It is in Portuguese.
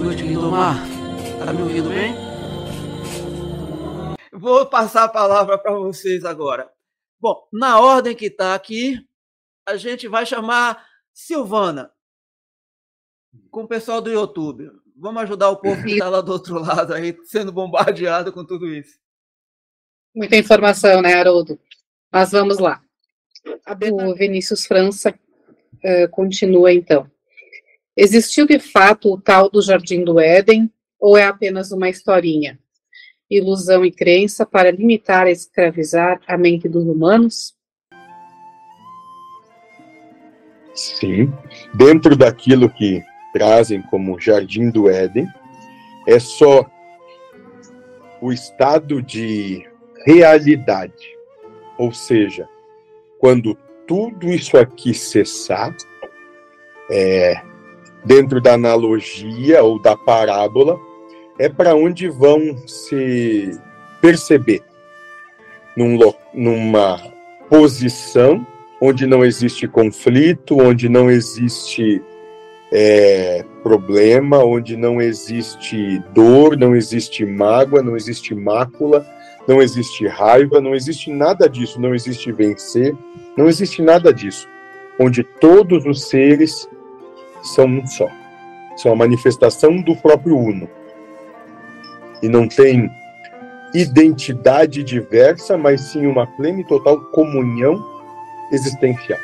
noite, Lindomar. Tá me ouvindo bem? Vou passar a palavra para vocês agora. Bom, na ordem que está aqui, a gente vai chamar Silvana, com o pessoal do YouTube. Vamos ajudar o povo que está lá do outro lado aí, sendo bombardeado com tudo isso. Muita informação, né, Haroldo? Mas vamos lá. O Vinícius França uh, continua então. Existiu de fato o tal do Jardim do Éden, ou é apenas uma historinha? Ilusão e crença para limitar e escravizar a mente dos humanos? Sim, dentro daquilo que trazem como Jardim do Éden, é só o estado de realidade. Ou seja, quando tudo isso aqui cessar, é, dentro da analogia ou da parábola, é para onde vão se perceber num, numa posição onde não existe conflito, onde não existe é, problema, onde não existe dor, não existe mágoa, não existe mácula, não existe raiva, não existe nada disso, não existe vencer, não existe nada disso. Onde todos os seres são um só. São a manifestação do próprio Uno. E não tem identidade diversa, mas sim uma plena e total comunhão existencial.